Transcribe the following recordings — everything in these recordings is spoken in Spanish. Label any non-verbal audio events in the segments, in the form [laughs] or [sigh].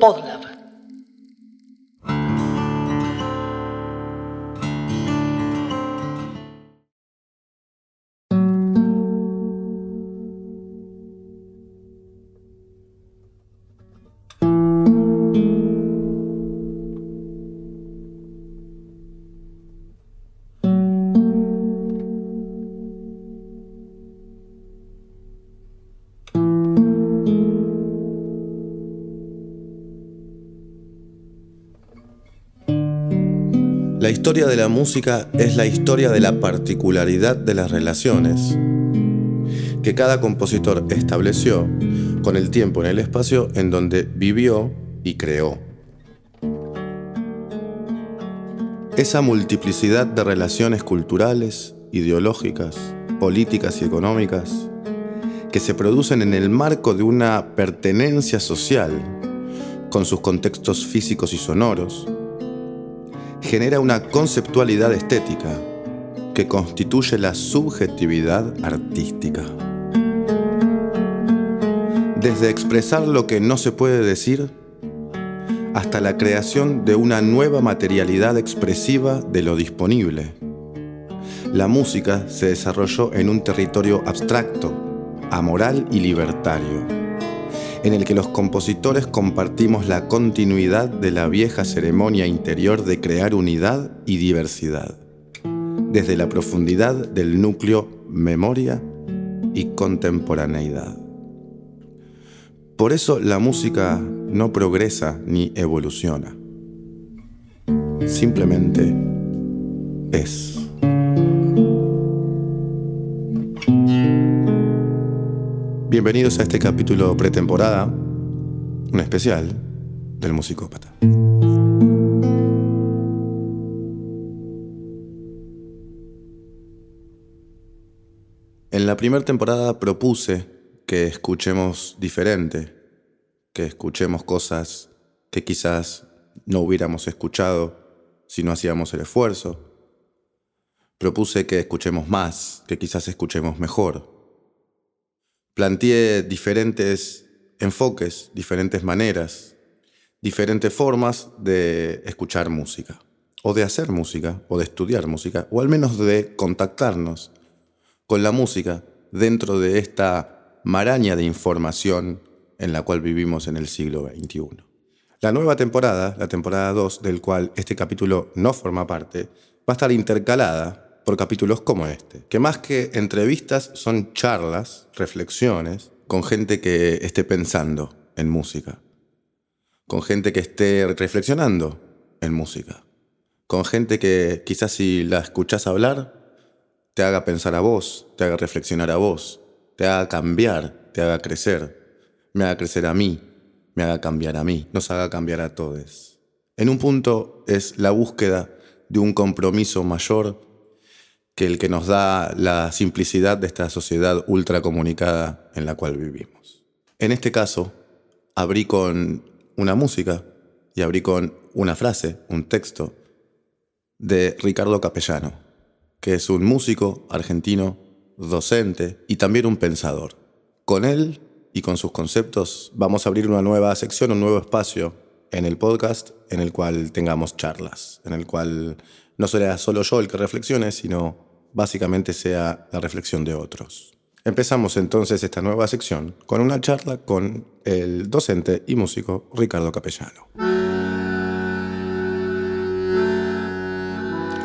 Podlab. Historia de la música es la historia de la particularidad de las relaciones que cada compositor estableció con el tiempo en el espacio en donde vivió y creó. Esa multiplicidad de relaciones culturales, ideológicas, políticas y económicas que se producen en el marco de una pertenencia social con sus contextos físicos y sonoros, genera una conceptualidad estética que constituye la subjetividad artística. Desde expresar lo que no se puede decir hasta la creación de una nueva materialidad expresiva de lo disponible. La música se desarrolló en un territorio abstracto, amoral y libertario en el que los compositores compartimos la continuidad de la vieja ceremonia interior de crear unidad y diversidad, desde la profundidad del núcleo memoria y contemporaneidad. Por eso la música no progresa ni evoluciona, simplemente es. Bienvenidos a este capítulo pretemporada, un especial del musicópata. En la primera temporada propuse que escuchemos diferente, que escuchemos cosas que quizás no hubiéramos escuchado si no hacíamos el esfuerzo. Propuse que escuchemos más, que quizás escuchemos mejor planteé diferentes enfoques, diferentes maneras, diferentes formas de escuchar música, o de hacer música, o de estudiar música, o al menos de contactarnos con la música dentro de esta maraña de información en la cual vivimos en el siglo XXI. La nueva temporada, la temporada 2, del cual este capítulo no forma parte, va a estar intercalada por capítulos como este, que más que entrevistas son charlas, reflexiones, con gente que esté pensando en música, con gente que esté reflexionando en música, con gente que quizás si la escuchás hablar, te haga pensar a vos, te haga reflexionar a vos, te haga cambiar, te haga crecer, me haga crecer a mí, me haga cambiar a mí, nos haga cambiar a todos. En un punto es la búsqueda de un compromiso mayor que el que nos da la simplicidad de esta sociedad ultracomunicada en la cual vivimos. En este caso, abrí con una música y abrí con una frase, un texto, de Ricardo Capellano, que es un músico argentino, docente y también un pensador. Con él y con sus conceptos vamos a abrir una nueva sección, un nuevo espacio en el podcast en el cual tengamos charlas, en el cual no será solo yo el que reflexione, sino básicamente sea la reflexión de otros. Empezamos entonces esta nueva sección con una charla con el docente y músico Ricardo Capellano.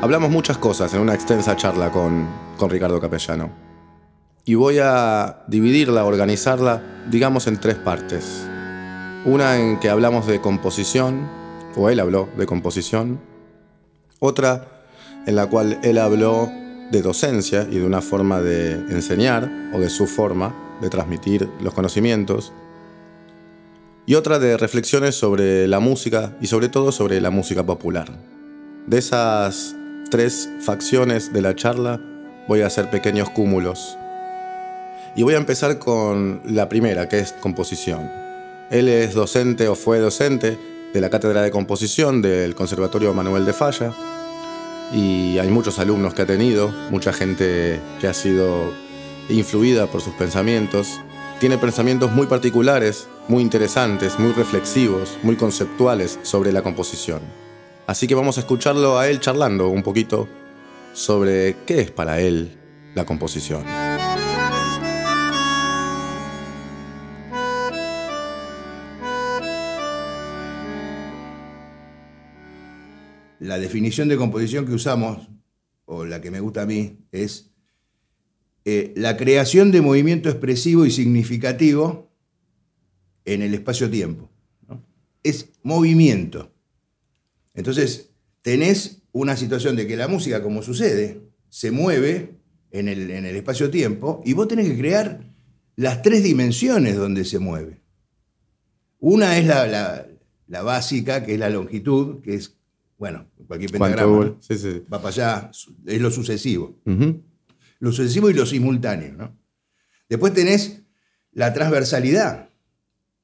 Hablamos muchas cosas en una extensa charla con, con Ricardo Capellano. Y voy a dividirla, organizarla, digamos, en tres partes. Una en que hablamos de composición, o él habló de composición. Otra en la cual él habló de docencia y de una forma de enseñar o de su forma de transmitir los conocimientos. Y otra de reflexiones sobre la música y sobre todo sobre la música popular. De esas tres facciones de la charla voy a hacer pequeños cúmulos. Y voy a empezar con la primera, que es composición. Él es docente o fue docente de la Cátedra de Composición del Conservatorio Manuel de Falla y hay muchos alumnos que ha tenido, mucha gente que ha sido influida por sus pensamientos tiene pensamientos muy particulares, muy interesantes, muy reflexivos, muy conceptuales sobre la composición. Así que vamos a escucharlo a él charlando un poquito sobre qué es para él la composición. La definición de composición que usamos, o la que me gusta a mí, es eh, la creación de movimiento expresivo y significativo en el espacio-tiempo. Es movimiento. Entonces, tenés una situación de que la música, como sucede, se mueve en el, en el espacio-tiempo y vos tenés que crear las tres dimensiones donde se mueve. Una es la, básica, que es la longitud, que es, bueno, cualquier pentagrama. Va para allá, es lo sucesivo lo sucesivo y lo simultáneo. ¿no? Después tenés la transversalidad,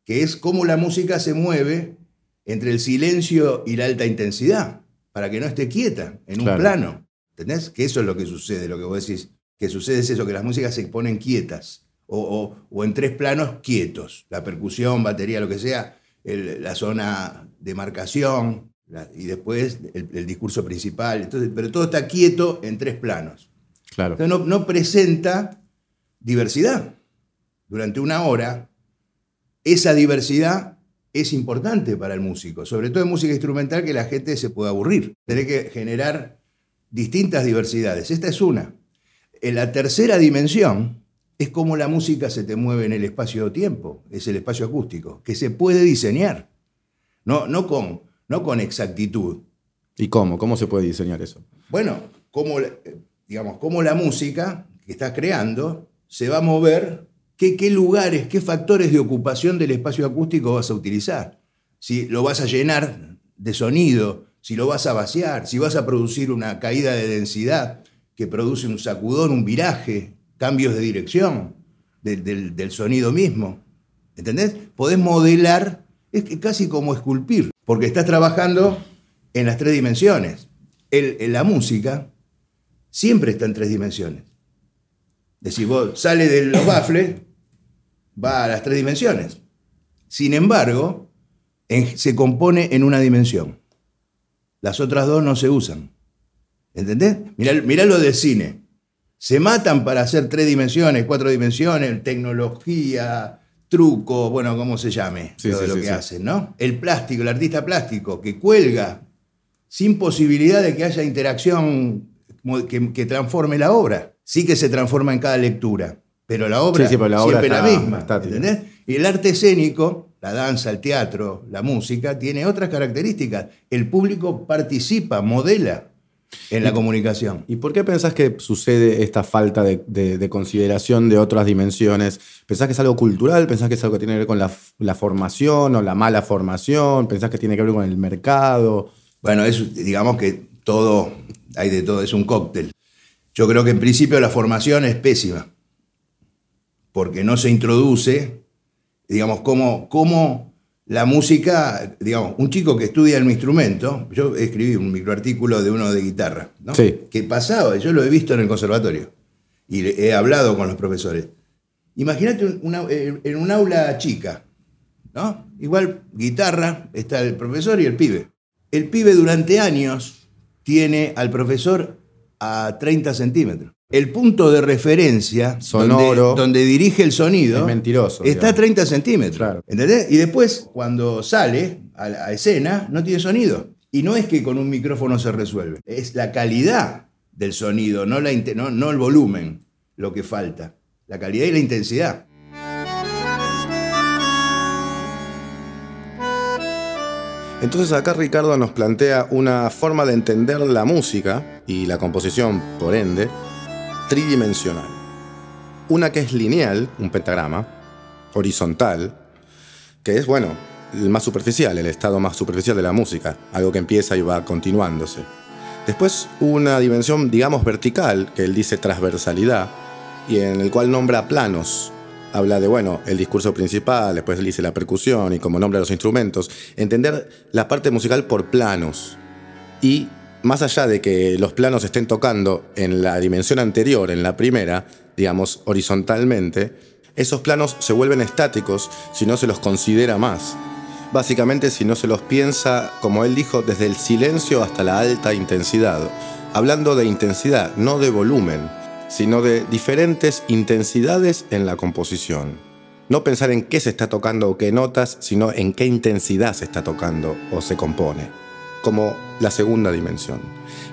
que es cómo la música se mueve entre el silencio y la alta intensidad, para que no esté quieta en un plano. ¿Entendés? Que eso es lo que sucede, lo que vos decís. Que sucede es eso, que las músicas se ponen quietas, o, en tres planos quietos. La percusión, batería, lo que sea, la zona de marcación, y después el, el, discurso principal. Entonces, pero todo está quieto en tres planos no, presenta diversidad. Durante una hora, esa diversidad es importante para el músico, sobre todo en música instrumental que la gente se puede aburrir. Tiene que generar distintas diversidades. Esta es una. En la tercera dimensión es cómo la música se te mueve en el espacio-tiempo, es el espacio acústico, que se puede diseñar, no, no, con, no con exactitud. ¿Y cómo? ¿Cómo se puede diseñar eso? Bueno, como digamos, cómo la música que estás creando se va a mover, qué, qué lugares, qué factores de ocupación del espacio acústico vas a utilizar. Si lo vas a llenar de sonido, si lo vas a vaciar, si vas a producir una caída de densidad que produce un sacudón, un viraje, cambios de dirección del, del sonido mismo. ¿Entendés? Podés modelar, es casi como esculpir, porque estás trabajando en las tres dimensiones. La música siempre está en tres dimensiones. Es decir, vos sale de los baffles, va a las tres dimensiones. Sin embargo, se compone en una dimensión. Las otras dos no se usan. ¿Entendés? Mirá, lo del cine. Se matan para hacer tres dimensiones, cuatro dimensiones, tecnología, truco, bueno, como se llame, todo lo que hacen, ¿no? El plástico, el artista plástico, que cuelga sin posibilidad de que haya interacción que, transforme la obra. Sí que se transforma en cada lectura, pero la obra, siempre es la misma. ¿entendés? Y el arte escénico, la danza, el teatro, la música, tiene otras características. El público participa, modela en la comunicación. ¿Y por qué pensás que sucede esta falta de, consideración de otras dimensiones? ¿Pensás que es algo cultural? ¿Pensás que es algo que tiene que ver con la, la, formación o la mala formación? ¿Pensás que tiene que ver con el mercado? Bueno, es, digamos que todo hay de todo, es un cóctel. Yo creo que en principio la formación es pésima, porque no se introduce, digamos, cómo, cómo la música, digamos, un chico que estudia el instrumento, yo escribí un microartículo de uno de guitarra, ¿no? Que pasaba, yo lo he visto en el conservatorio y he hablado con los profesores. Imagínate en un aula chica, ¿no? Igual guitarra, está el profesor y el pibe. El pibe durante años tiene al profesor a 30 centímetros. El punto de referencia Sonoro, donde, dirige el sonido es mentiroso, está a 30 centímetros. ¿Entendés? Y después, cuando sale a, la escena, no tiene sonido. Y no es que con un micrófono se resuelve, es la calidad del sonido, no, la, no, no el volumen lo que falta. La calidad y la intensidad. Entonces acá Ricardo nos plantea una forma de entender la música y la composición, por ende, tridimensional. Una que es lineal, un pentagrama, horizontal, que es, bueno, el más superficial, el estado más superficial de la música, algo que empieza y va continuándose. Después una dimensión, digamos, vertical, que él dice transversalidad, y en el cual nombra planos, habla de, bueno, el discurso principal, después dice la percusión y como nombra los instrumentos, entender la parte musical por planos. Y más allá de que los planos estén tocando en la dimensión anterior, en la primera, digamos, horizontalmente, Esos planos se vuelven estáticos si no se los considera más. Básicamente si no se los piensa, como él dijo, desde el silencio hasta la alta intensidad. Hablando de intensidad, no de volumen, sino de diferentes intensidades en la composición. No pensar en qué se está tocando o qué notas, sino en qué intensidad se está tocando o se compone, como la segunda dimensión.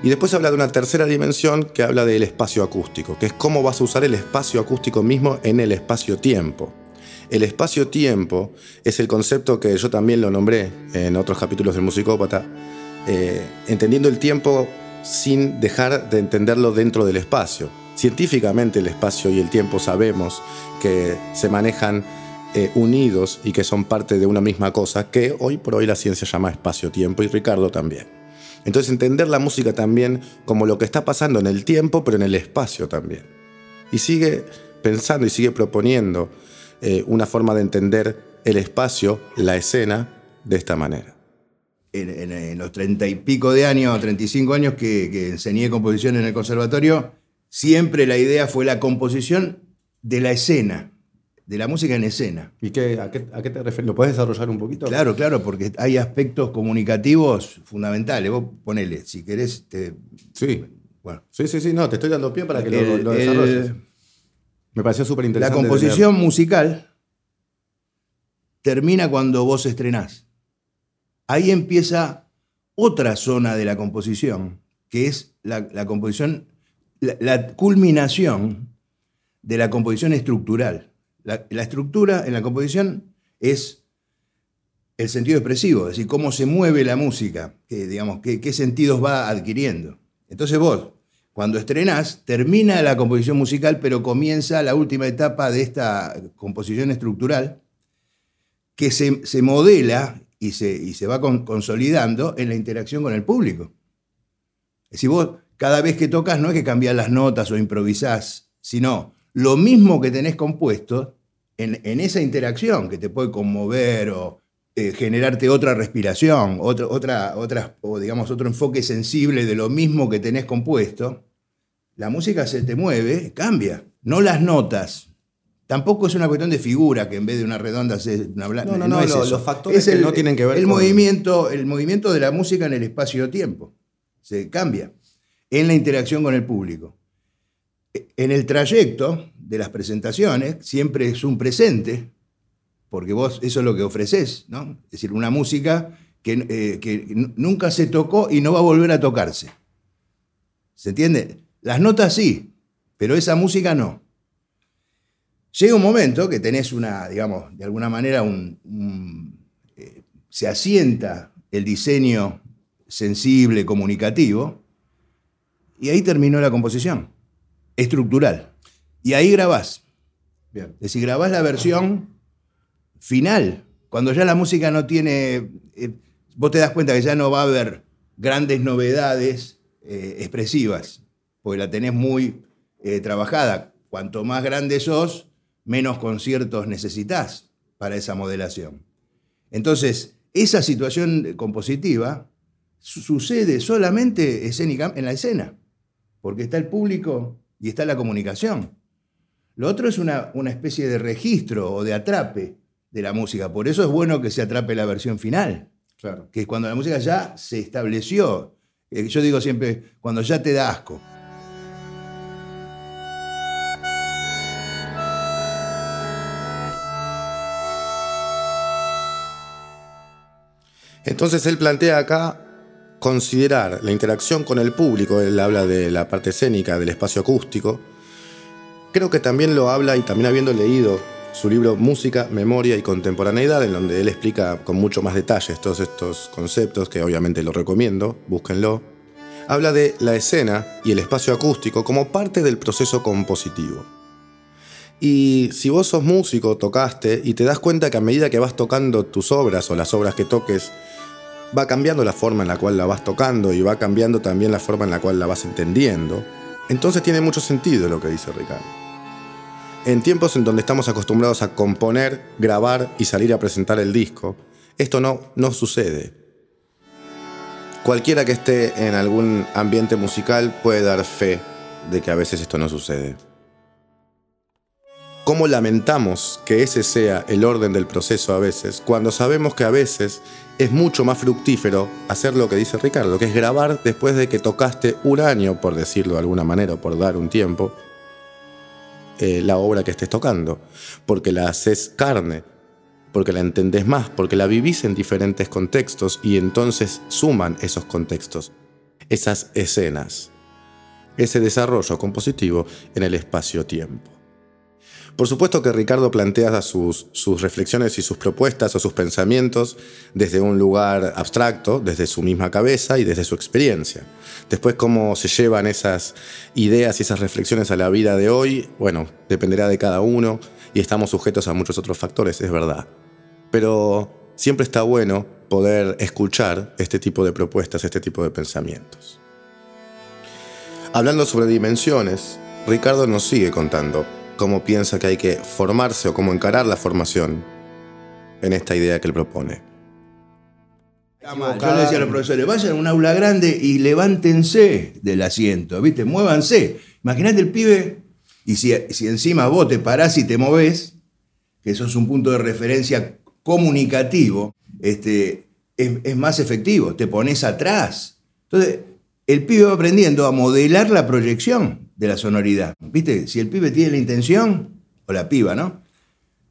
Y después habla de una tercera dimensión que habla del espacio acústico, que es cómo vas a usar el espacio acústico mismo en el espacio-tiempo. El espacio-tiempo es el concepto que yo también lo nombré en otros capítulos del Musicópata, eh, entendiendo el tiempo sin dejar de entenderlo dentro del espacio. Científicamente el espacio y el tiempo sabemos que se manejan eh, unidos y que son parte de una misma cosa que hoy por hoy la ciencia llama espacio-tiempo y Ricardo también. Entonces entender la música también como lo que está pasando en el tiempo pero en el espacio también. Y sigue pensando y sigue proponiendo eh, una forma de entender el espacio, la escena, de esta manera. En, los treinta y pico de años, 35 años que, que enseñé composición en el conservatorio, siempre la idea fue la composición de la escena, de la música en escena. ¿Y qué, a, qué, te refieres? ¿Lo puedes desarrollar un poquito? Claro, claro, porque hay aspectos comunicativos fundamentales. Vos ponele, si querés, te... Sí. Bueno. Sí, sí, sí, no, te estoy dando pie para que lo, desarrolles. Me pareció súper interesante. La composición musical termina cuando vos estrenás. Ahí empieza otra zona de la composición, que es la composición la, culminación de la composición estructural. La, estructura en la composición es el sentido expresivo, es decir, cómo se mueve la música, qué, digamos, qué, sentidos va adquiriendo. Entonces vos, cuando estrenás, termina la composición musical, pero comienza la última etapa de esta composición estructural que se, modela y se, y se va consolidando en la interacción con el público. Es decir, vos cada vez que tocas no es que cambias las notas o improvisás, sino lo mismo que tenés compuesto en, esa interacción que te puede conmover o eh, generarte otra respiración, otra, otra, o digamos otro enfoque sensible de lo mismo que tenés compuesto, la música se te mueve, cambia. No las notas. Tampoco es una cuestión de figura que en vez de una redonda se una. No, no, no, los factores el, no tienen que ver el movimiento, el movimiento de la música en el espacio-tiempo. Se cambia en la interacción con el público. En el trayecto de las presentaciones siempre es un presente, porque vos eso es lo que ofreces, ¿no? Es decir, una música que, eh, nunca se tocó y no va a volver a tocarse. ¿Se entiende? Las notas sí, pero esa música no. Llega un momento que tenés una, digamos, de alguna manera un, eh, se asienta el diseño sensible, comunicativo, y ahí terminó la composición, estructural. Y ahí grabás. Bien. Es decir, grabás la versión final, cuando ya la música no tiene... Eh, vos te das cuenta que ya no va a haber grandes novedades eh, expresivas, porque la tenés muy eh, trabajada. Cuanto más grande sos, menos conciertos necesitas para esa modelación. Entonces, esa situación compositiva sucede solamente escénica en la escena porque está el público y está la comunicación. Lo otro es una, una especie de registro o de atrape de la música. Por eso es bueno que se atrape la versión final. Claro. Que es cuando la música ya se estableció. Eh, yo digo siempre, cuando ya te da asco. Entonces él plantea acá considerar la interacción con el público, él habla de la parte escénica, del espacio acústico, creo que también lo habla y también habiendo leído su libro Música, Memoria y Contemporaneidad, en donde él explica con mucho más detalles todos estos conceptos, que obviamente lo recomiendo, búsquenlo, habla de la escena y el espacio acústico como parte del proceso compositivo. Y si vos sos músico, tocaste, y te das cuenta que a medida que vas tocando tus obras o las obras que toques, va cambiando la forma en la cual la vas tocando y va cambiando también la forma en la cual la vas entendiendo, entonces tiene mucho sentido lo que dice Ricardo. En tiempos en donde estamos acostumbrados a componer, grabar y salir a presentar el disco, esto no, no sucede. Cualquiera que esté en algún ambiente musical puede dar fe de que a veces esto no sucede. Cómo lamentamos que ese sea el orden del proceso a veces, cuando sabemos que a veces es mucho más fructífero hacer lo que dice Ricardo, que es grabar después de que tocaste un año, por decirlo de alguna manera, por dar un tiempo, eh, la obra que estés tocando, porque la haces carne, porque la entendés más, porque la vivís en diferentes contextos y entonces suman esos contextos, esas escenas, ese desarrollo compositivo en el espacio-tiempo. Por supuesto que Ricardo plantea sus, sus, reflexiones y sus propuestas o sus pensamientos desde un lugar abstracto, desde su misma cabeza y desde su experiencia. Después cómo se llevan esas ideas y esas reflexiones a la vida de hoy, bueno, dependerá de cada uno y estamos sujetos a muchos otros factores, es verdad. Pero siempre está bueno poder escuchar este tipo de propuestas, este tipo de pensamientos. Hablando sobre dimensiones, Ricardo nos sigue contando cómo piensa que hay que formarse o cómo encarar la formación en esta idea que él propone. Yo le decía a los profesores, vayan a un aula grande y levántense del asiento, ¿viste? Muévanse. Imagínate el pibe, y si, si encima vos te parás y te movés, que eso es un punto de referencia comunicativo, este, es, es más efectivo, te pones atrás. Entonces, el pibe va aprendiendo a modelar la proyección de la sonoridad. ¿Viste? Si el pibe tiene la intención, o la piba, ¿no?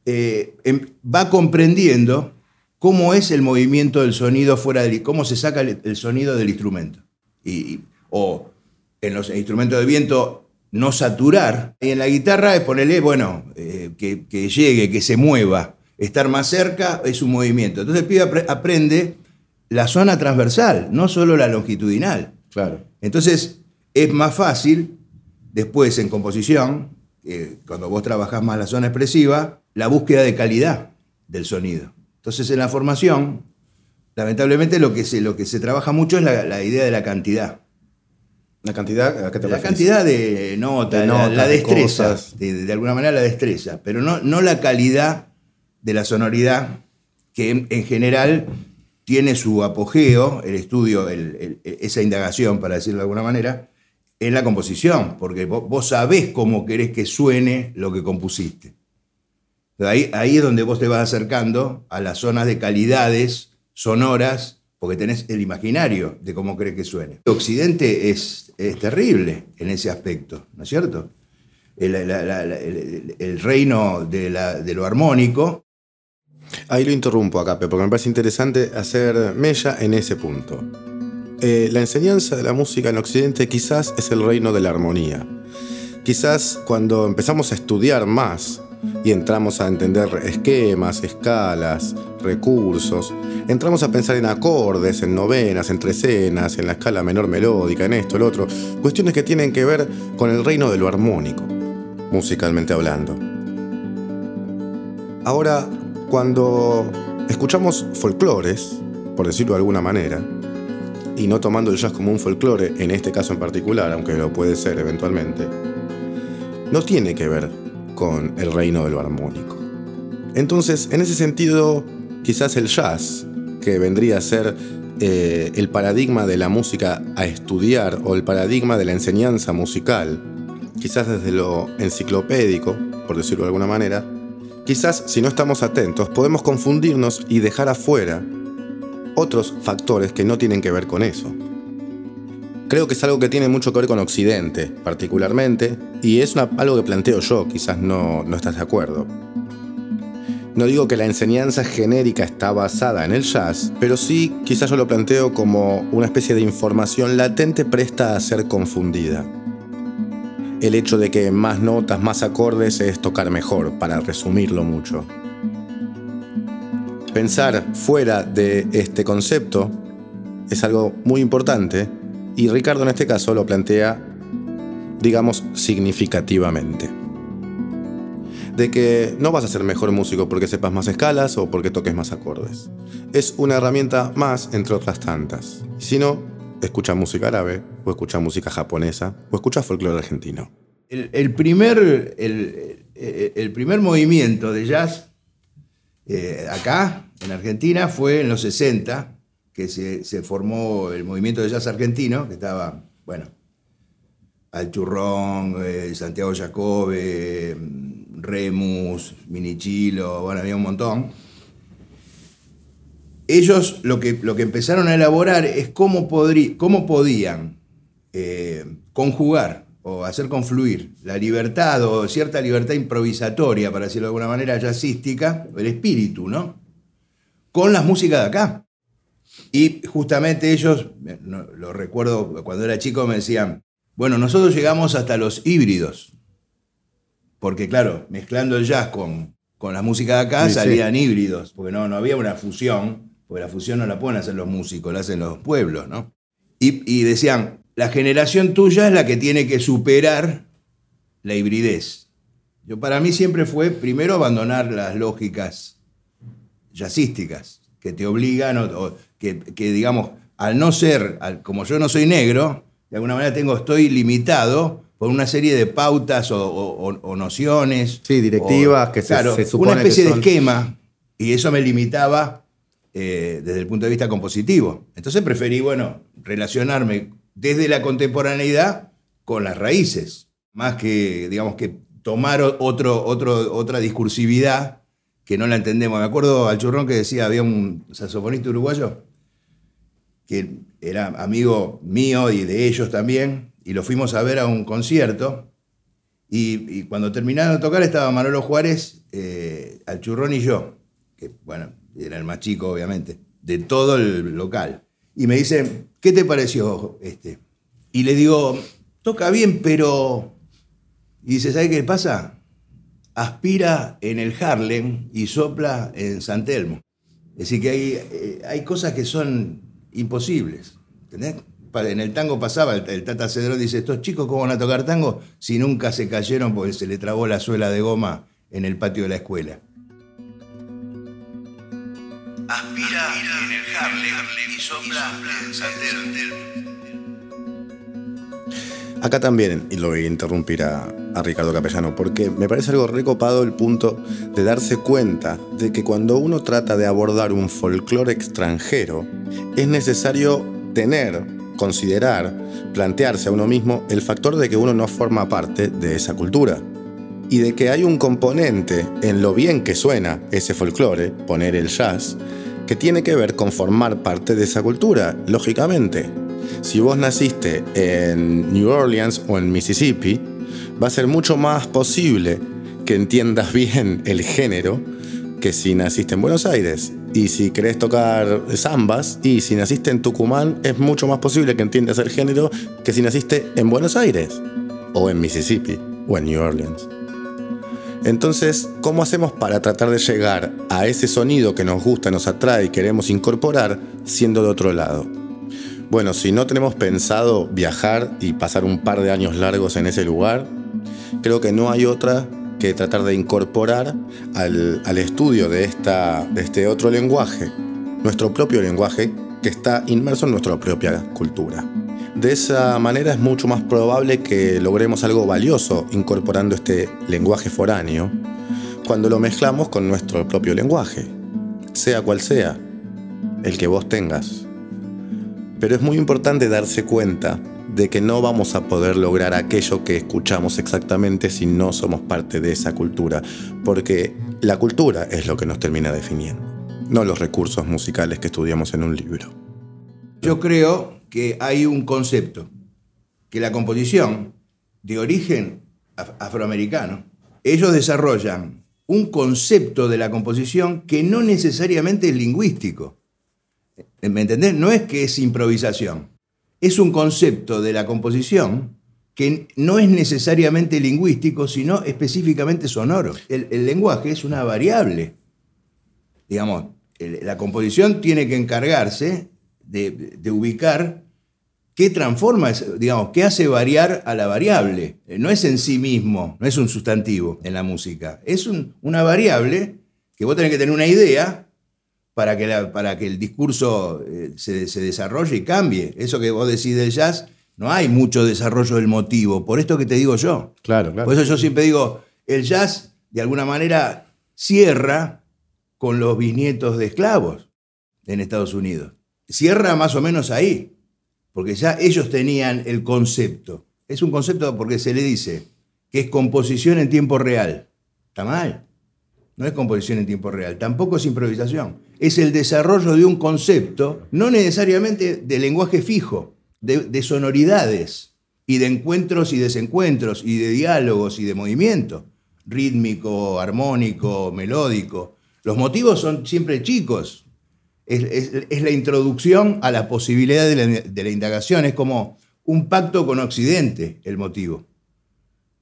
Eh, em, va comprendiendo cómo es el movimiento del sonido fuera del... cómo se saca el, sonido del instrumento. Y, o en los instrumentos de viento no saturar. Y en la guitarra es ponerle, bueno, eh, que, que, llegue, que se mueva. Estar más cerca es un movimiento. Entonces el pibe aprende la zona transversal, no solo la longitudinal. Claro. Entonces es más fácil después en composición, cuando vos trabajás más la zona expresiva, la búsqueda de calidad del sonido. Entonces en la formación, lamentablemente lo que se, lo que se trabaja mucho es la, idea de la cantidad. ¿La cantidad? ¿A qué te la cantidad de notas, la, destreza, de, alguna manera la destreza, pero no, no la calidad de la sonoridad, que en, general tiene su apogeo, el estudio, esa indagación, para decirlo de alguna manera, en la composición, porque vos, sabés cómo querés que suene lo que compusiste. Ahí, es donde vos te vas acercando a las zonas de calidades sonoras, porque tenés el imaginario de cómo querés que suene. El Occidente es, terrible en ese aspecto, ¿no es cierto? El, reino de lo armónico Ahí lo interrumpo acá, porque me parece interesante hacer mella en ese punto. Eh, la enseñanza de la música en Occidente quizás es el reino de la armonía. Quizás cuando empezamos a estudiar más y entramos a entender esquemas, escalas, recursos, entramos a pensar en acordes, en novenas, en trecenas, en la escala menor melódica, en esto, el otro, cuestiones que tienen que ver con el reino de lo armónico, musicalmente hablando. Ahora, cuando escuchamos folclores, por decirlo de alguna manera, y no tomando el jazz como un folclore, en este caso en particular, aunque lo puede ser eventualmente, no tiene que ver con el reino de lo armónico. Entonces, en ese sentido, quizás el jazz, que vendría a ser eh, el paradigma de la música a estudiar o el paradigma de la enseñanza musical, quizás desde lo enciclopédico, por decirlo de alguna manera, quizás si no estamos atentos podemos confundirnos y dejar afuera otros factores que no tienen que ver con eso. Creo que es algo que tiene mucho que ver con Occidente, particularmente, y es algo que planteo yo, quizás no, no estás de acuerdo. No digo que la enseñanza genérica está basada en el jazz, pero sí quizás yo lo planteo como una especie de información latente presta a ser confundida. El hecho de que más notas, más acordes es tocar mejor, para resumirlo mucho. Pensar fuera de este concepto es algo muy importante y Ricardo en este caso lo plantea, digamos, significativamente. De que no vas a ser mejor músico porque sepas más escalas o porque toques más acordes. Es una herramienta más entre otras tantas. Si no, escucha música árabe, o escucha música japonesa, o escucha folclore argentino. El, primer, el primer movimiento de jazz eh, acá, en Argentina, fue en los 60 que se, formó el movimiento de jazz argentino, que estaba, bueno, Al Churrón, eh, Santiago Jacobe, Remus, Minichilo, bueno, había un montón. Ellos lo que, lo que empezaron a elaborar es cómo, cómo podían eh, conjugar o hacer confluir la libertad o cierta libertad improvisatoria, para decirlo de alguna manera, jazzística, el espíritu, ¿no? Con las músicas de acá. Y justamente ellos, lo recuerdo cuando era chico, me decían, bueno, nosotros llegamos hasta los híbridos, porque claro, mezclando el jazz con, con la música de acá salían híbridos, porque no, no había una fusión, porque la fusión no la pueden hacer los músicos, la hacen los pueblos, ¿no? Y, y decían, la generación tuya es la que tiene que superar la hibridez. Yo, para mí siempre fue primero abandonar las lógicas jazzísticas que te obligan, o, que, digamos, al no ser, como yo no soy negro, de alguna manera tengo, estoy limitado por una serie de pautas o, nociones. Sí, directivas que se, claro, Una especie de esquema, y eso me limitaba eh, desde el punto de vista compositivo. Entonces preferí, bueno, relacionarme desde la contemporaneidad con las raíces, más que, digamos, que tomar otro, otro, otra discursividad que no la entendemos. Me acuerdo al churrón que decía, había un saxofonista uruguayo que era amigo mío y de ellos también, y lo fuimos a ver a un concierto, y, cuando terminaron de tocar estaba Manolo Juárez, eh, al churrón y yo, que bueno, era el más chico obviamente, de todo el local. Y me dice, ¿qué te pareció este? Y le digo, toca bien, pero... Y dice, ¿sabes qué pasa? Aspira en el Harlem y sopla en San Telmo. Es decir, que hay, eh, hay cosas que son imposibles. ¿Entendés? En el tango pasaba, el, Tata Cedrón dice, estos chicos cómo van a tocar tango si nunca se cayeron porque se le trabó la suela de goma en el patio de la escuela. Aspira en el Harlem y sopla en Acá también, y lo voy a interrumpir a, a, Ricardo Capellano, porque me parece algo recopado el punto de darse cuenta de que cuando uno trata de abordar un folclore extranjero, es necesario tener, considerar, plantearse a uno mismo el factor de que uno no forma parte de esa cultura. Y de que hay un componente en lo bien que suena ese folclore, poner el jazz, que tiene que ver con formar parte de esa cultura, lógicamente. Si vos naciste en New Orleans o en Mississippi, va a ser mucho más posible que entiendas [laughs] bien el género que si naciste en Buenos Aires. Y si querés tocar zambas, y si naciste en Tucumán, es mucho más posible que entiendas el género que si naciste en Buenos Aires, o en Mississippi, o en New Orleans. Entonces, ¿cómo hacemos para tratar de llegar a ese sonido que nos gusta, nos atrae y queremos incorporar siendo de otro lado? Bueno, si no tenemos pensado viajar y pasar un par de años largos en ese lugar, creo que no hay otra que tratar de incorporar al, estudio de, este otro lenguaje, nuestro propio lenguaje que está inmerso en nuestra propia cultura. De esa manera es mucho más probable que logremos algo valioso incorporando este lenguaje foráneo cuando lo mezclamos con nuestro propio lenguaje, sea cual sea el que vos tengas. Pero es muy importante darse cuenta de que no vamos a poder lograr aquello que escuchamos exactamente si no somos parte de esa cultura, porque la cultura es lo que nos termina definiendo, no los recursos musicales que estudiamos en un libro. Yo creo que hay un concepto, que la composición de origen afroamericano, ellos desarrollan un concepto de la composición que no necesariamente es lingüístico. ¿Me entendés? No es que es improvisación. Es un concepto de la composición que no es necesariamente lingüístico, sino específicamente sonoro. El, lenguaje es una variable. Digamos, la composición tiene que encargarse de, ubicar qué transforma, digamos, qué hace variar a la variable. No es en sí mismo, no es un sustantivo en la música. Es una variable que vos tenés que tener una idea para que, para que el discurso eh, se, desarrolle y cambie. Eso que vos decís del jazz, no hay mucho desarrollo del motivo, por esto que te digo yo. Claro, claro. Por eso yo siempre digo, el jazz de alguna manera cierra con los bisnietos de esclavos en Estados Unidos. Cierra más o menos ahí, porque ya ellos tenían el concepto. Es un concepto porque se le dice que es composición en tiempo real. Está mal. No es composición en tiempo real, tampoco es improvisación. Es el desarrollo de un concepto, no necesariamente de lenguaje fijo, de, sonoridades y de encuentros y desencuentros y de diálogos y de movimiento, rítmico, armónico, melódico. Los motivos son siempre chicos. Es, la introducción a la posibilidad de la, de la indagación, es como un pacto con Occidente el motivo.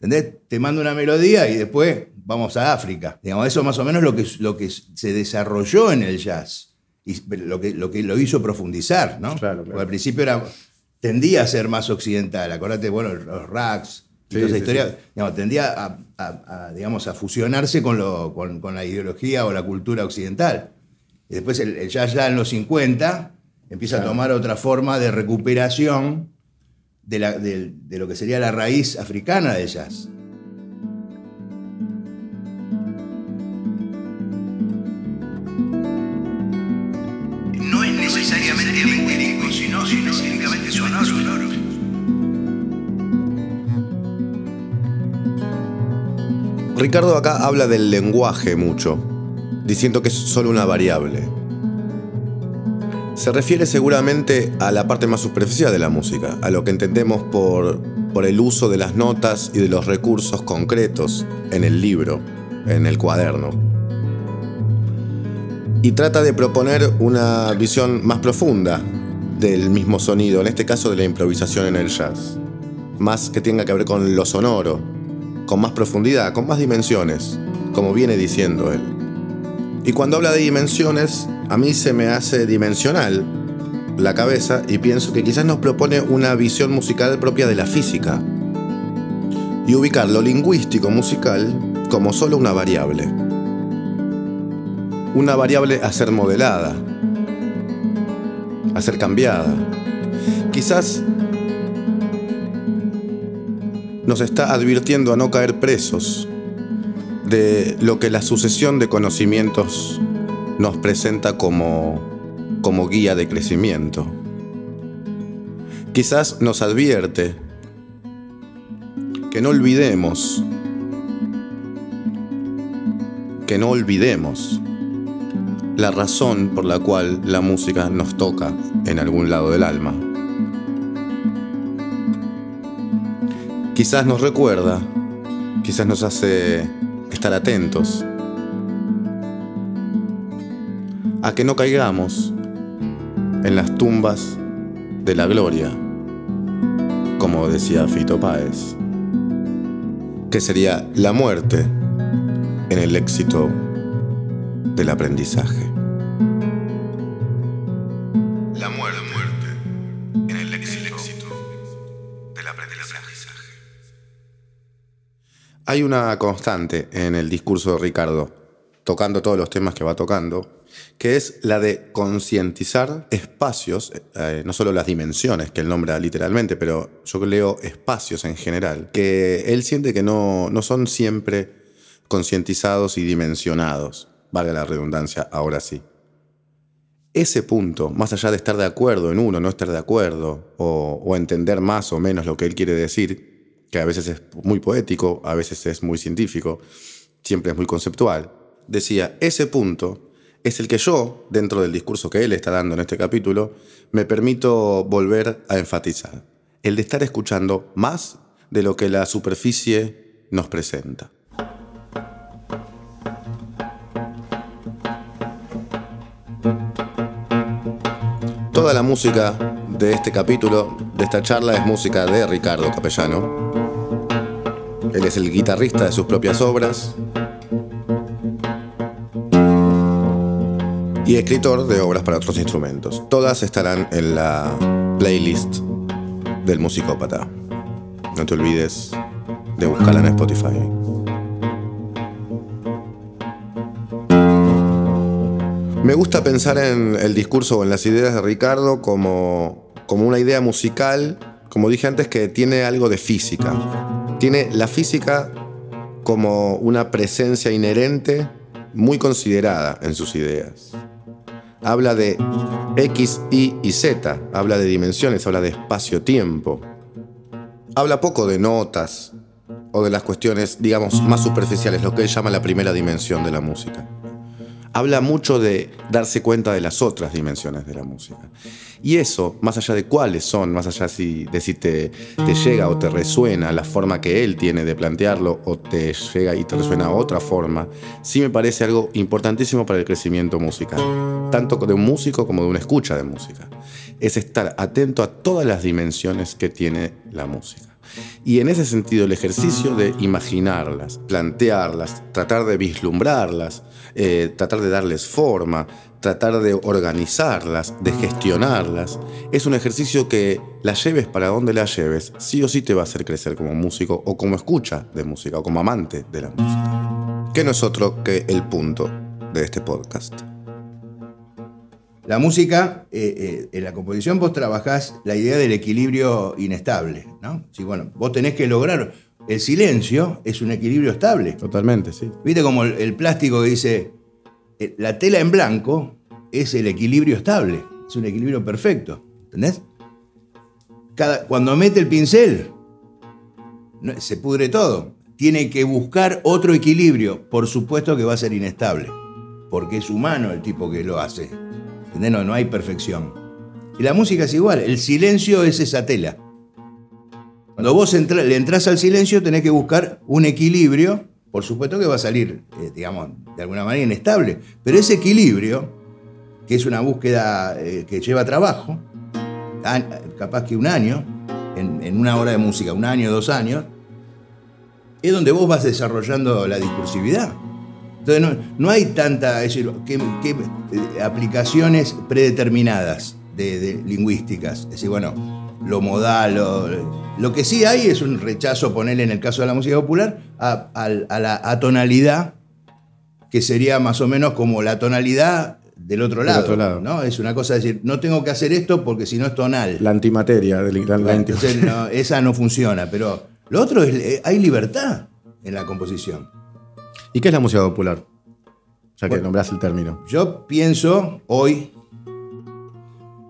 ¿Entendés? Te mando una melodía y después vamos a África. Digamos, eso más o menos lo que, lo que se desarrolló en el jazz y lo que lo, que lo hizo profundizar, ¿no? Claro, al principio era, tendía a ser más occidental. Acordate, bueno, los racks, toda esa historia, tendía a, digamos, a fusionarse con, lo, con, la ideología o la cultura occidental. Y después el, jazz ya en los 50 empieza a tomar otra forma de recuperación de, de, lo que sería la raíz africana de jazz. No es necesariamente sino específicamente sonoro. Ricardo acá habla del lenguaje mucho, diciendo que es solo una variable se refiere seguramente a la parte más superficial de la música, a lo que entendemos por, por el uso de las notas y de los recursos concretos en el libro, en el cuaderno. Y trata de proponer una visión más profunda del mismo sonido, en este caso de la improvisación en el jazz. Más que tenga que ver con lo sonoro, con más profundidad, con más dimensiones, como viene diciendo él. Y cuando habla de dimensiones, a mí se me hace dimensional la cabeza y pienso que quizás nos propone una visión musical propia de la física y ubicar lo lingüístico musical como solo una variable. Una variable a ser modelada, a ser cambiada. Quizás nos está advirtiendo a no caer presos de lo que la sucesión de conocimientos nos presenta como, como guía de crecimiento. Quizás nos advierte que no olvidemos, que no olvidemos la razón por la cual la música nos toca en algún lado del alma. Quizás nos recuerda, quizás nos hace estar atentos a que no caigamos en las tumbas de la gloria, como decía Fito Páez, que sería la muerte en el éxito del aprendizaje. Hay una constante en el discurso de Ricardo, tocando todos los temas que va tocando, que es la de concientizar espacios, eh, no solo las dimensiones que él nombra literalmente, pero yo leo espacios en general, que él siente que no, no son siempre concientizados y dimensionados, valga la redundancia, ahora sí. Ese punto, más allá de estar de acuerdo en uno, no estar de acuerdo, o, o entender más o menos lo que él quiere decir, que a veces es muy poético, a veces es muy científico, siempre es muy conceptual, decía, ese punto es el que yo, dentro del discurso que él está dando en este capítulo, me permito volver a enfatizar. El de estar escuchando más de lo que la superficie nos presenta. Toda la música de este capítulo, de esta charla, es música de Ricardo Capellano. Él es el guitarrista de sus propias obras, y escritor de obras para otros instrumentos. Todas estarán en la playlist del musicópata. No te olvides de buscarla en Spotify. Me gusta pensar en el discurso o en las ideas de Ricardo como, como una idea musical, como dije antes, que tiene algo de física. Tiene la física como una presencia inherente muy considerada en sus ideas habla de X, Y y Z, habla de dimensiones, habla de espacio-tiempo. Habla poco de notas, o de las cuestiones, digamos, más superficiales, lo que él llama la primera dimensión de la música. Habla mucho de darse cuenta de las otras dimensiones de la música. Y eso, más allá de cuáles son, más allá de si te, te llega o te resuena la forma que él tiene de plantearlo o te llega y te resuena otra forma, sí me parece algo importantísimo para el crecimiento musical, tanto de un músico como de una escucha de música. Es estar atento a todas las dimensiones que tiene la música. Y en ese sentido el ejercicio de imaginarlas, plantearlas, tratar de vislumbrarlas, eh, tratar de darles forma, tratar de organizarlas, de gestionarlas, es un ejercicio que las lleves para donde las lleves, sí o sí te va a hacer crecer como músico o como escucha de música o como amante de la música. Que no es otro que el punto de este podcast. La música, eh, eh, en la composición vos trabajás la idea del equilibrio inestable, ¿no? Sí, bueno, vos tenés que lograr, el silencio es un equilibrio estable. Totalmente, sí. ¿Viste como el, plástico que dice, eh, la tela en blanco es el equilibrio estable, es un equilibrio perfecto, ¿entendés? Cada, cuando mete el pincel, se pudre todo. Tiene que buscar otro equilibrio, por supuesto que va a ser inestable, porque es humano el tipo que lo hace. No, no hay perfección. Y la música es igual, el silencio es esa tela. Cuando vos le entras al silencio tenés que buscar un equilibrio, por supuesto que va a salir, eh, digamos, de alguna manera inestable, pero ese equilibrio, que es una búsqueda eh, que lleva trabajo, capaz que un año, en, una hora de música, un año, dos años, es donde vos vas desarrollando la discursividad. Entonces no, hay tanta decir, que, eh, aplicaciones predeterminadas de, lingüísticas. Es decir, bueno, lo modal, lo, que sí hay es un rechazo, ponerle en el caso de la música popular, a, la atonalidad, que sería más o menos como la tonalidad del otro lado. ¿no? Es una cosa de decir, no tengo que hacer esto porque si no es tonal. La antimateria. De la, esa no funciona, pero lo otro es, eh, hay libertad en la composición. ¿Y qué es la música popular? Ya que nombras el término. Yo pienso hoy,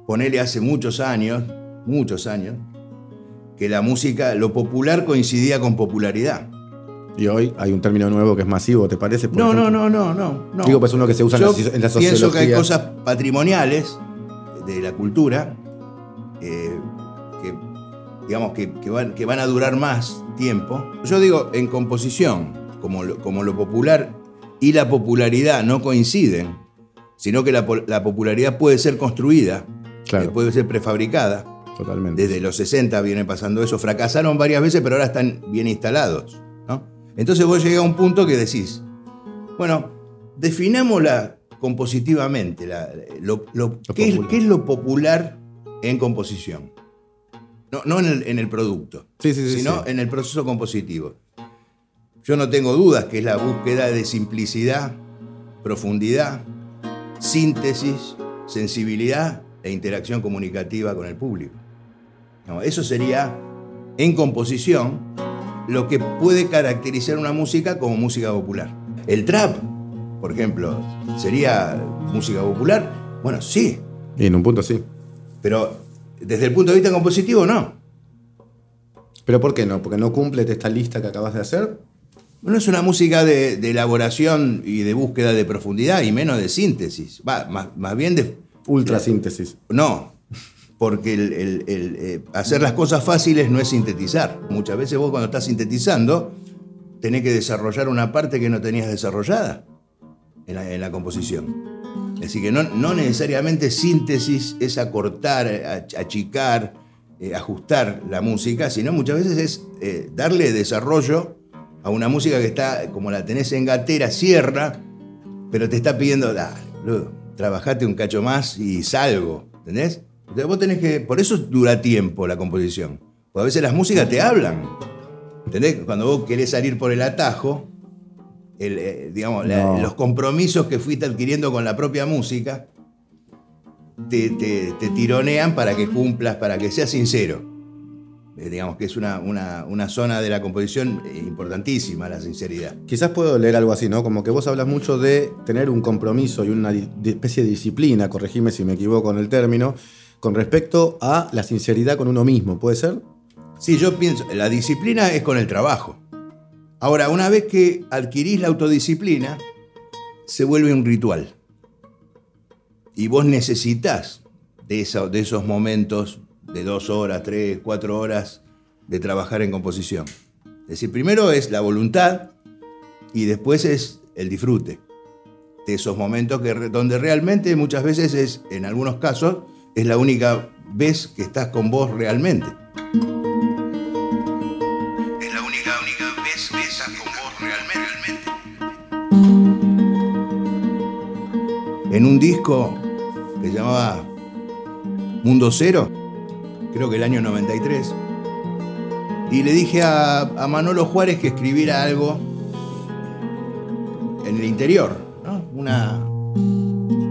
ponele hace muchos años, muchos años, que la música, lo popular coincidía con popularidad. Y hoy hay un término nuevo que es masivo, ¿te parece? no, no, no, no, no, Digo, pues uno que se usa en, la, sociología. Pienso que hay cosas patrimoniales de la cultura eh, que, digamos, que, van, que van a durar más tiempo. Yo digo, en composición, como lo, popular y la popularidad no coinciden, sino que la, popularidad puede ser construida, eh, puede ser prefabricada. Totalmente. Desde los 60 viene pasando eso. Fracasaron varias veces, pero ahora están bien instalados. Entonces vos llegás a un punto que decís, bueno, definámosla compositivamente, ¿qué, es, lo popular en composición? No, en, el, producto, sino en el proceso compositivo. Yo no tengo dudas que es la búsqueda de simplicidad, profundidad, síntesis, sensibilidad e interacción comunicativa con el público. eso sería, en composición, lo que puede caracterizar una música como música popular. El trap, por ejemplo, ¿sería música popular? Bueno, sí. Y en un punto sí. Pero desde el punto de vista compositivo, no. ¿Pero por qué no? ¿Porque no cumple esta lista que acabas de hacer? No es una música de, elaboración y de búsqueda de profundidad y menos de síntesis. Va, más, bien de. Ultrasíntesis. No, porque el, eh, hacer las cosas fáciles no es sintetizar. Muchas veces vos cuando estás sintetizando tenés que desarrollar una parte que no tenías desarrollada en la, composición. Es decir, que no, no, necesariamente síntesis es acortar, achicar, eh, ajustar la música, sino muchas veces es eh, darle desarrollo a una música que está, como la tenés en gatera, cierra, pero te está pidiendo, dale, trabajate un cacho más y salgo, ¿entendés? Entonces vos tenés que, por eso dura tiempo la composición. Porque a veces las músicas te hablan, ¿entendés? Cuando vos querés salir por el atajo, eh, digamos, los compromisos que fuiste adquiriendo con la propia música, te, te tironean para que cumplas, para que seas sincero. Eh, digamos que es una, una, zona de la composición importantísima, la sinceridad. Quizás puedo leer algo así, ¿no? Como que vos hablas mucho de tener un compromiso y una especie de disciplina, corregime si me equivoco en el término, con respecto a la sinceridad con uno mismo, ¿puede ser? Sí, yo pienso, la disciplina es con el trabajo. Ahora, una vez que adquirís la autodisciplina, se vuelve un ritual. Y vos necesitas de, de esos momentos de dos horas, tres, cuatro horas de trabajar en composición. Es decir, primero es la voluntad y después es el disfrute de esos momentos que, donde realmente muchas veces es, en algunos casos, es la única vez que estás con vos realmente. Es la única, única vez que estás con vos realmente. En un disco que se llamaba Mundo Cero, creo que el año 93, y le dije a, a Manolo Juárez que escribiera algo en el interior, ¿no? Una,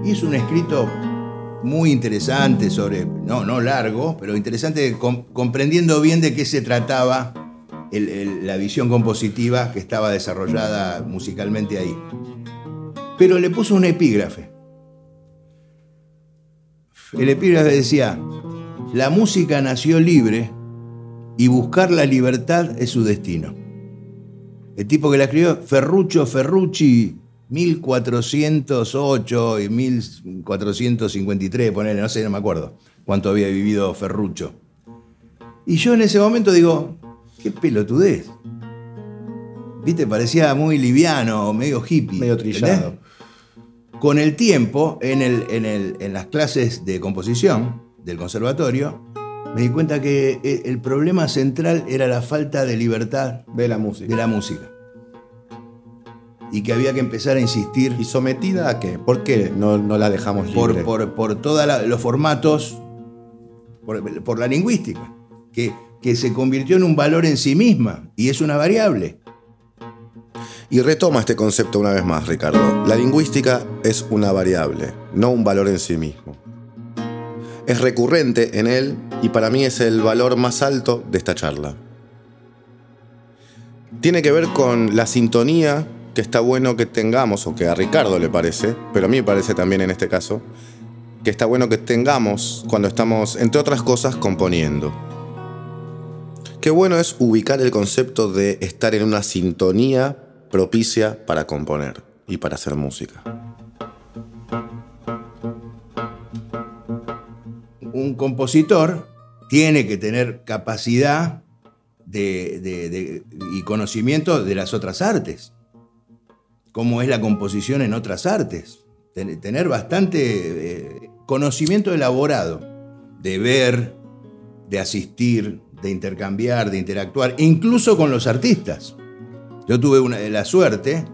hizo un escrito muy interesante sobre, no, no largo, pero interesante comprendiendo bien de qué se trataba la visión compositiva que estaba desarrollada musicalmente ahí. Pero le puso un epígrafe. El epígrafe decía, la música nació libre y buscar la libertad es su destino. El tipo que la escribió, Ferruccio Ferrucci, 1408 y 1453, ponele, no sé, no me acuerdo cuánto había vivido Ferruccio. Y yo en ese momento digo, qué pelotudez. Viste, parecía muy liviano, medio hippie. Medio trillado. Con el tiempo, en, el, en, el, en las clases de composición del conservatorio, me di cuenta que eh, el problema central era la falta de libertad de la música. De la música y que había que empezar a insistir. ¿Y sometida a qué? ¿Por qué no, la dejamos libre? Por, por, todos los formatos, por, la lingüística, que, que se convirtió en un valor en sí misma y es una variable. Y retoma este concepto una vez más, Ricardo. La lingüística es una variable, no un valor en sí mismo. Es recurrente en él y para mí es el valor más alto de esta charla. Tiene que ver con la sintonía que está bueno que tengamos, o que a Ricardo le parece, pero a mí me parece también en este caso, que está bueno que tengamos cuando estamos, entre otras cosas, componiendo. Qué bueno es ubicar el concepto de estar en una sintonía propicia para componer y para hacer música. Un compositor tiene que tener capacidad y conocimiento de las otras artes cómo es la composición en otras artes. Tener bastante eh, conocimiento elaborado de ver, de asistir, de intercambiar, de interactuar, incluso con los artistas. Yo tuve una, la suerte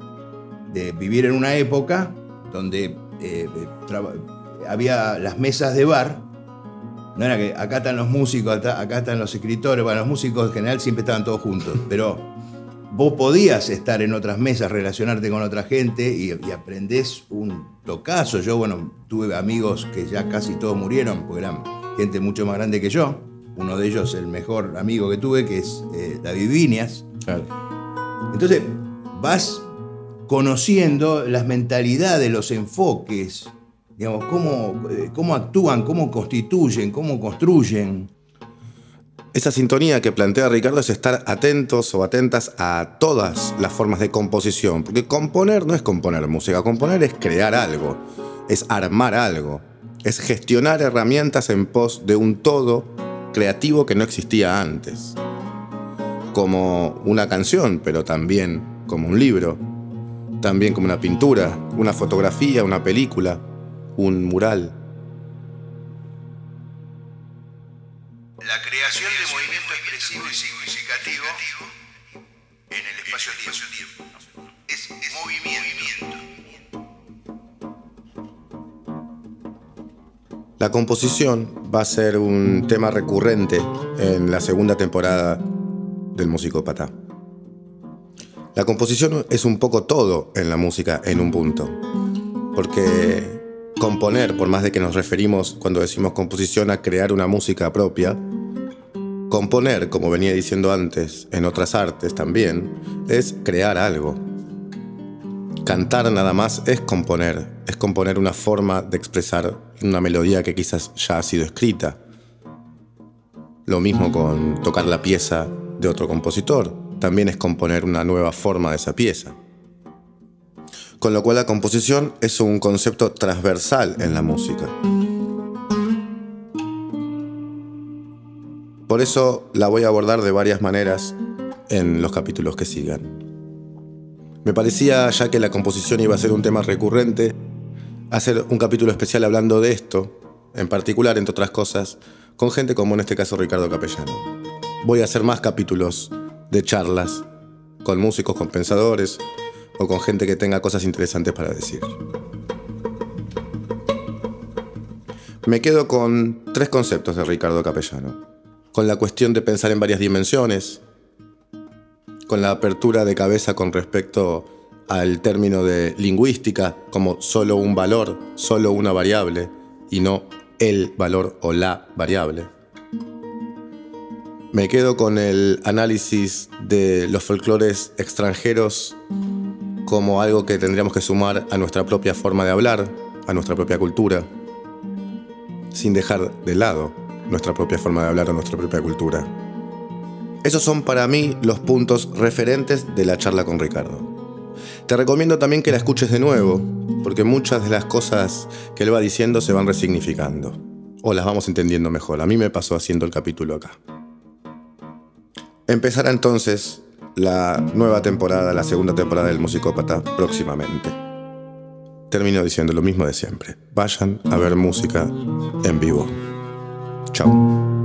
de vivir en una época donde eh, había las mesas de bar. No era que acá están los músicos, acá, están los escritores, bueno, los músicos en general siempre estaban todos juntos, pero vos podías estar en otras mesas, relacionarte con otra gente y, aprendés un tocazo. Yo, bueno, tuve amigos que ya casi todos murieron, porque eran gente mucho más grande que yo. Uno de ellos, el mejor amigo que tuve, que es eh, David Vinias. Entonces, vas conociendo las mentalidades, los enfoques, digamos, cómo, eh, cómo actúan, cómo constituyen, cómo construyen. Esa sintonía que plantea Ricardo es estar atentos o atentas a todas las formas de composición, porque componer no es componer música, componer es crear algo, es armar algo, es gestionar herramientas en pos de un todo creativo que no existía antes, como una canción, pero también como un libro, también como una pintura, una fotografía, una película, un mural. La creación de movimiento expresivo y significativo en el espacio-tiempo. Es, movimiento. La composición va a ser un tema recurrente en la segunda temporada del Musicópata. La composición es un poco todo en la música en un punto. Porque componer, por más de que nos referimos cuando decimos composición a crear una música propia, Componer, como venía diciendo antes, en otras artes también, es crear algo. Cantar nada más es componer, es componer una forma de expresar una melodía que quizás ya ha sido escrita. Lo mismo con tocar la pieza de otro compositor, también es componer una nueva forma de esa pieza. Con lo cual la composición es un concepto transversal en la música. Por eso la voy a abordar de varias maneras en los capítulos que sigan. Me parecía, ya que la composición iba a ser un tema recurrente, hacer un capítulo especial hablando de esto, en particular, entre otras cosas, con gente como en este caso Ricardo Capellano. Voy a hacer más capítulos de charlas con músicos, con pensadores o con gente que tenga cosas interesantes para decir. Me quedo con tres conceptos de Ricardo Capellano. Con la cuestión de pensar en varias dimensiones, con la apertura de cabeza con respecto al término de lingüística como solo un valor, solo una variable, y no el valor o la variable. Me quedo con el análisis de los folclores extranjeros como algo que tendríamos que sumar a nuestra propia forma de hablar, a nuestra propia cultura, sin dejar de lado nuestra propia forma de hablar o nuestra propia cultura. Esos son para mí los puntos referentes de la charla con Ricardo. Te recomiendo también que la escuches de nuevo, porque muchas de las cosas que él va diciendo se van resignificando, o las vamos entendiendo mejor. A mí me pasó haciendo el capítulo acá. Empezará entonces la nueva temporada, la segunda temporada del Musicópata próximamente. Termino diciendo lo mismo de siempre. Vayan a ver música en vivo. Chao.